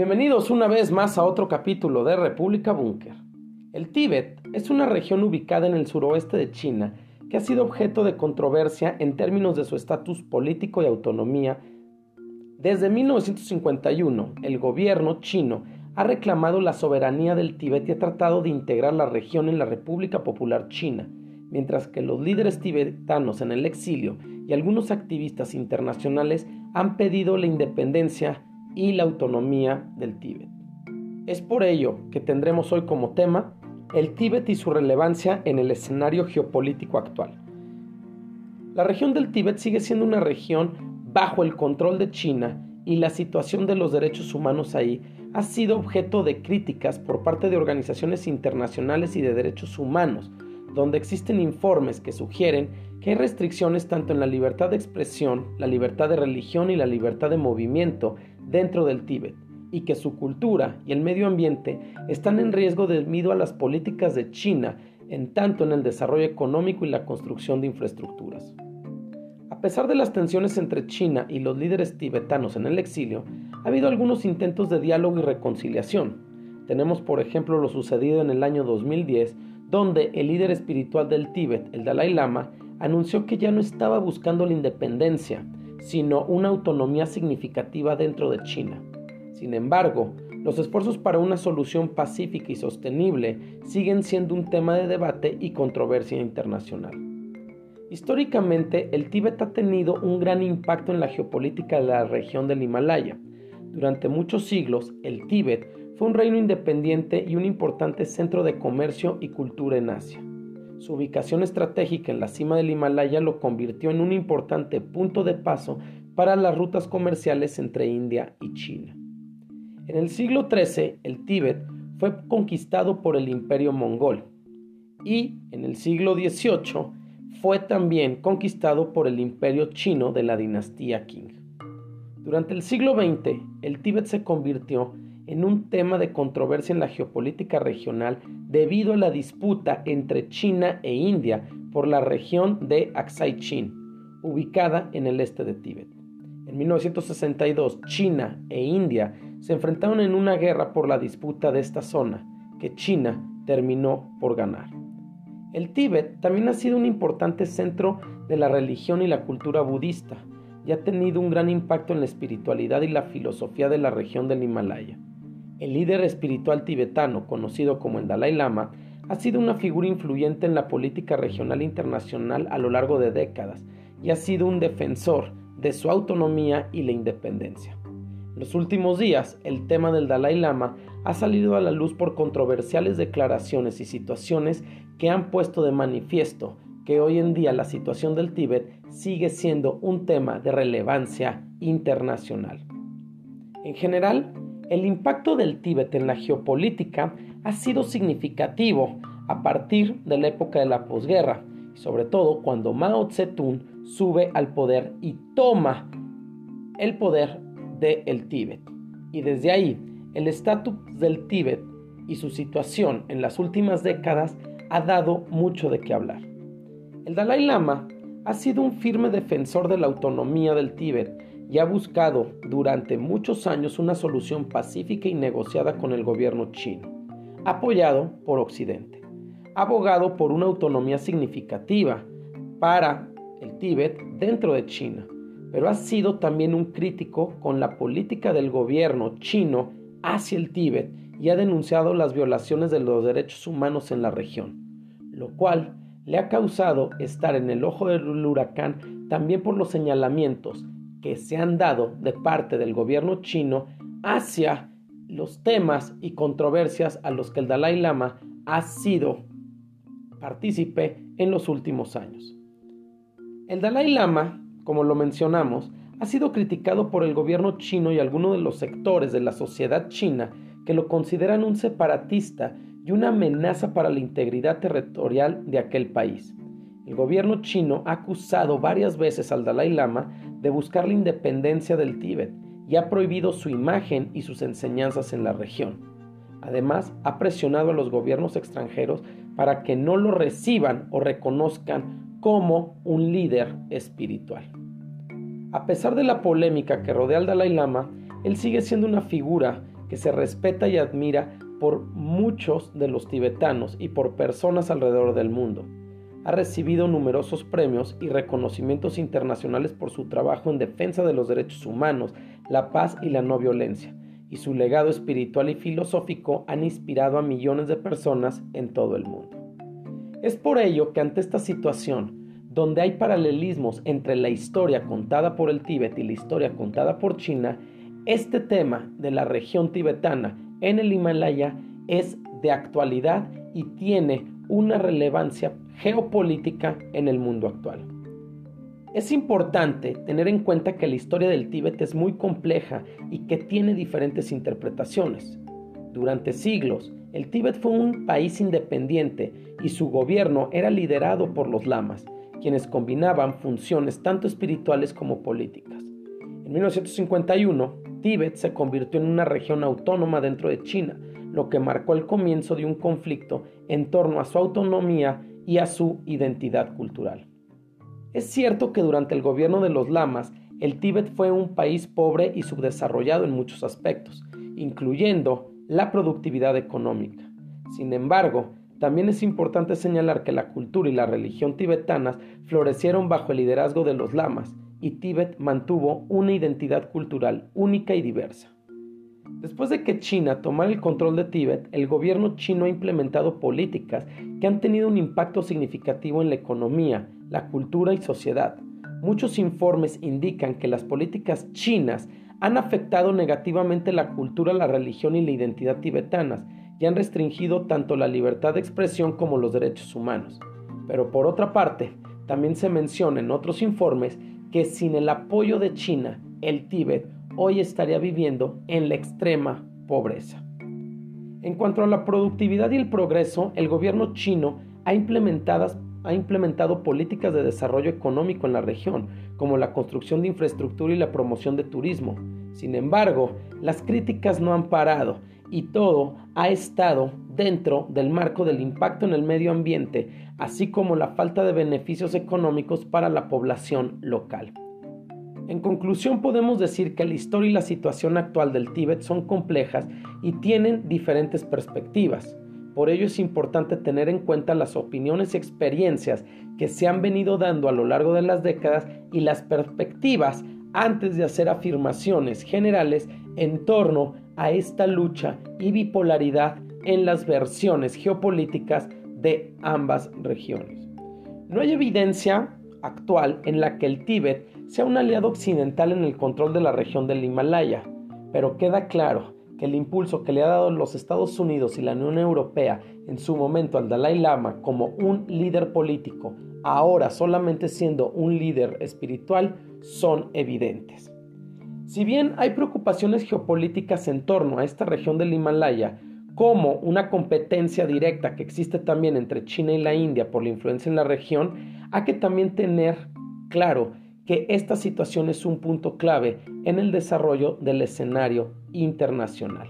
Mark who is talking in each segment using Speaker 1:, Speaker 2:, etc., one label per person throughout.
Speaker 1: Bienvenidos una vez más a otro capítulo de República Búnker. El Tíbet es una región ubicada en el suroeste de China que ha sido objeto de controversia en términos de su estatus político y autonomía. Desde 1951, el gobierno chino ha reclamado la soberanía del Tíbet y ha tratado de integrar la región en la República Popular China, mientras que los líderes tibetanos en el exilio y algunos activistas internacionales han pedido la independencia y la autonomía del Tíbet. Es por ello que tendremos hoy como tema el Tíbet y su relevancia en el escenario geopolítico actual. La región del Tíbet sigue siendo una región bajo el control de China y la situación de los derechos humanos ahí ha sido objeto de críticas por parte de organizaciones internacionales y de derechos humanos, donde existen informes que sugieren que hay restricciones tanto en la libertad de expresión, la libertad de religión y la libertad de movimiento dentro del Tíbet, y que su cultura y el medio ambiente están en riesgo debido a las políticas de China en tanto en el desarrollo económico y la construcción de infraestructuras. A pesar de las tensiones entre China y los líderes tibetanos en el exilio, ha habido algunos intentos de diálogo y reconciliación. Tenemos por ejemplo lo sucedido en el año 2010, donde el líder espiritual del Tíbet, el Dalai Lama, anunció que ya no estaba buscando la independencia, sino una autonomía significativa dentro de China. Sin embargo, los esfuerzos para una solución pacífica y sostenible siguen siendo un tema de debate y controversia internacional. Históricamente, el Tíbet ha tenido un gran impacto en la geopolítica de la región del Himalaya. Durante muchos siglos, el Tíbet fue un reino independiente y un importante centro de comercio y cultura en Asia. Su ubicación estratégica en la cima del Himalaya lo convirtió en un importante punto de paso para las rutas comerciales entre India y China. En el siglo XIII, el Tíbet fue conquistado por el imperio mongol y en el siglo XVIII fue también conquistado por el imperio chino de la dinastía Qing. Durante el siglo XX, el Tíbet se convirtió en un tema de controversia en la geopolítica regional debido a la disputa entre China e India por la región de Aksai Chin, ubicada en el este de Tíbet. En 1962, China e India se enfrentaron en una guerra por la disputa de esta zona, que China terminó por ganar. El Tíbet también ha sido un importante centro de la religión y la cultura budista, y ha tenido un gran impacto en la espiritualidad y la filosofía de la región del Himalaya. El líder espiritual tibetano, conocido como el Dalai Lama, ha sido una figura influyente en la política regional internacional a lo largo de décadas y ha sido un defensor de su autonomía y la independencia. En los últimos días, el tema del Dalai Lama ha salido a la luz por controversiales declaraciones y situaciones que han puesto de manifiesto que hoy en día la situación del Tíbet sigue siendo un tema de relevancia internacional. En general, el impacto del Tíbet en la geopolítica ha sido significativo a partir de la época de la posguerra, sobre todo cuando Mao Zedong sube al poder y toma el poder del el Tíbet. Y desde ahí, el estatus del Tíbet y su situación en las últimas décadas ha dado mucho de qué hablar. El Dalai Lama ha sido un firme defensor de la autonomía del Tíbet y ha buscado durante muchos años una solución pacífica y negociada con el gobierno chino, apoyado por Occidente. Abogado por una autonomía significativa para el Tíbet dentro de China, pero ha sido también un crítico con la política del gobierno chino hacia el Tíbet y ha denunciado las violaciones de los derechos humanos en la región, lo cual le ha causado estar en el ojo del huracán también por los señalamientos que se han dado de parte del gobierno chino hacia los temas y controversias a los que el Dalai Lama ha sido partícipe en los últimos años. El Dalai Lama, como lo mencionamos, ha sido criticado por el gobierno chino y algunos de los sectores de la sociedad china que lo consideran un separatista y una amenaza para la integridad territorial de aquel país. El gobierno chino ha acusado varias veces al Dalai Lama de buscar la independencia del Tíbet y ha prohibido su imagen y sus enseñanzas en la región. Además, ha presionado a los gobiernos extranjeros para que no lo reciban o reconozcan como un líder espiritual. A pesar de la polémica que rodea al Dalai Lama, él sigue siendo una figura que se respeta y admira por muchos de los tibetanos y por personas alrededor del mundo. Ha recibido numerosos premios y reconocimientos internacionales por su trabajo en defensa de los derechos humanos, la paz y la no violencia, y su legado espiritual y filosófico han inspirado a millones de personas en todo el mundo. Es por ello que ante esta situación, donde hay paralelismos entre la historia contada por el Tíbet y la historia contada por China, este tema de la región tibetana en el Himalaya es de actualidad y tiene una relevancia geopolítica en el mundo actual. Es importante tener en cuenta que la historia del Tíbet es muy compleja y que tiene diferentes interpretaciones. Durante siglos, el Tíbet fue un país independiente y su gobierno era liderado por los lamas, quienes combinaban funciones tanto espirituales como políticas. En 1951, Tíbet se convirtió en una región autónoma dentro de China, lo que marcó el comienzo de un conflicto en torno a su autonomía y a su identidad cultural. Es cierto que durante el gobierno de los lamas, el Tíbet fue un país pobre y subdesarrollado en muchos aspectos, incluyendo la productividad económica. Sin embargo, también es importante señalar que la cultura y la religión tibetanas florecieron bajo el liderazgo de los lamas, y Tíbet mantuvo una identidad cultural única y diversa. Después de que China tomara el control de Tíbet, el gobierno chino ha implementado políticas que han tenido un impacto significativo en la economía, la cultura y sociedad. Muchos informes indican que las políticas chinas han afectado negativamente la cultura, la religión y la identidad tibetanas y han restringido tanto la libertad de expresión como los derechos humanos. Pero por otra parte, también se menciona en otros informes que sin el apoyo de China, el Tíbet hoy estaría viviendo en la extrema pobreza. En cuanto a la productividad y el progreso, el gobierno chino ha, ha implementado políticas de desarrollo económico en la región, como la construcción de infraestructura y la promoción de turismo. Sin embargo, las críticas no han parado y todo ha estado dentro del marco del impacto en el medio ambiente, así como la falta de beneficios económicos para la población local. En conclusión, podemos decir que la historia y la situación actual del Tíbet son complejas y tienen diferentes perspectivas. Por ello es importante tener en cuenta las opiniones y experiencias que se han venido dando a lo largo de las décadas y las perspectivas antes de hacer afirmaciones generales en torno a esta lucha y bipolaridad en las versiones geopolíticas de ambas regiones. No hay evidencia actual en la que el Tíbet sea un aliado occidental en el control de la región del Himalaya, pero queda claro que el impulso que le ha dado los Estados Unidos y la Unión Europea en su momento al Dalai Lama como un líder político, ahora solamente siendo un líder espiritual, son evidentes. Si bien hay preocupaciones geopolíticas en torno a esta región del Himalaya, como una competencia directa que existe también entre China y la India por la influencia en la región, hay que también tener claro que esta situación es un punto clave en el desarrollo del escenario internacional.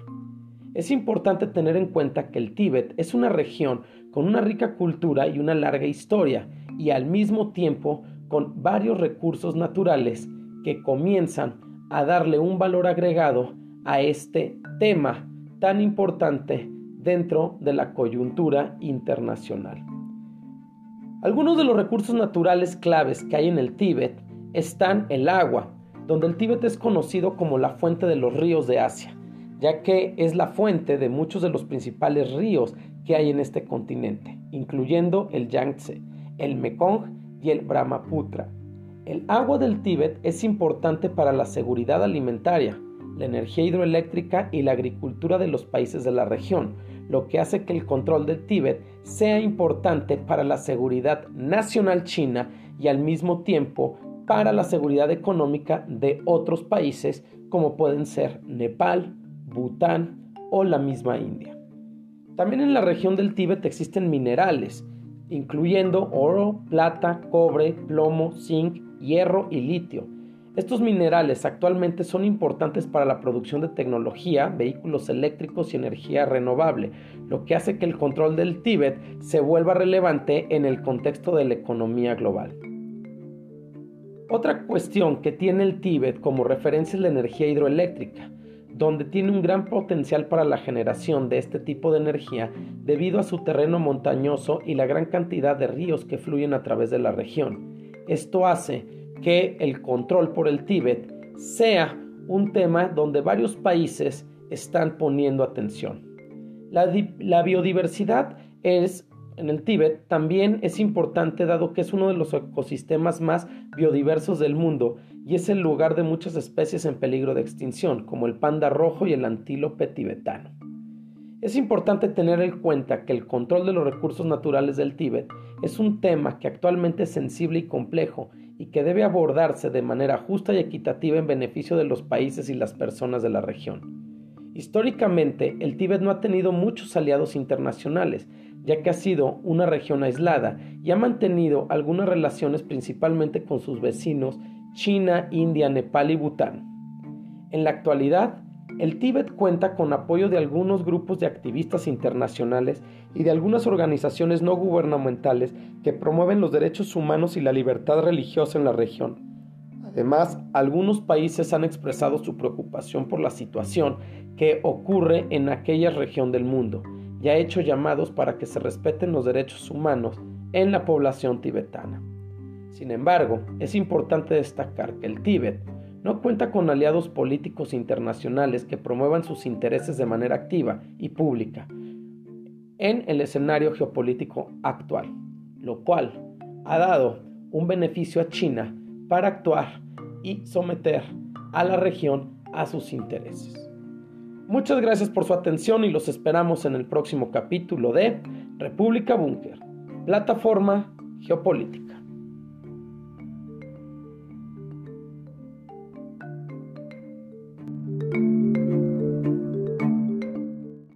Speaker 1: Es importante tener en cuenta que el Tíbet es una región con una rica cultura y una larga historia, y al mismo tiempo con varios recursos naturales que comienzan a darle un valor agregado a este tema tan importante dentro de la coyuntura internacional. Algunos de los recursos naturales claves que hay en el Tíbet están el agua, donde el Tíbet es conocido como la fuente de los ríos de Asia, ya que es la fuente de muchos de los principales ríos que hay en este continente, incluyendo el Yangtze, el Mekong y el Brahmaputra. El agua del Tíbet es importante para la seguridad alimentaria, la energía hidroeléctrica y la agricultura de los países de la región, lo que hace que el control del Tíbet sea importante para la seguridad nacional china y al mismo tiempo para la seguridad económica de otros países como pueden ser Nepal, Bután o la misma India. También en la región del Tíbet existen minerales, incluyendo oro, plata, cobre, plomo, zinc, hierro y litio. Estos minerales actualmente son importantes para la producción de tecnología, vehículos eléctricos y energía renovable, lo que hace que el control del Tíbet se vuelva relevante en el contexto de la economía global. Otra cuestión que tiene el Tíbet como referencia es la energía hidroeléctrica donde tiene un gran potencial para la generación de este tipo de energía debido a su terreno montañoso y la gran cantidad de ríos que fluyen a través de la región. Esto hace que el control por el Tíbet sea un tema donde varios países están poniendo atención. La, biodiversidad es en el Tíbet también es importante dado que es uno de los ecosistemas más biodiversos del mundo y es el lugar de muchas especies en peligro de extinción, como el panda rojo y el antílope tibetano. Es importante tener en cuenta que el control de los recursos naturales del Tíbet es un tema que actualmente es sensible y complejo y que debe abordarse de manera justa y equitativa en beneficio de los países y las personas de la región. Históricamente, el Tíbet no ha tenido muchos aliados internacionales, ya que ha sido una región aislada y ha mantenido algunas relaciones principalmente con sus vecinos China, India, Nepal y Bután. En la actualidad, el Tíbet cuenta con apoyo de algunos grupos de activistas internacionales y de algunas organizaciones no gubernamentales que promueven los derechos humanos y la libertad religiosa en la región. Además, algunos países han expresado su preocupación por la situación que ocurre en aquella región del mundo y ha hecho llamados para que se respeten los derechos humanos en la población tibetana. Sin embargo, es importante destacar que el Tíbet no cuenta con aliados políticos internacionales que promuevan sus intereses de manera activa y pública en el escenario geopolítico actual, lo cual ha dado un beneficio a China para actuar y someter a la región a sus intereses. Muchas gracias por su atención y los esperamos en el próximo capítulo de República Búnker, plataforma geopolítica.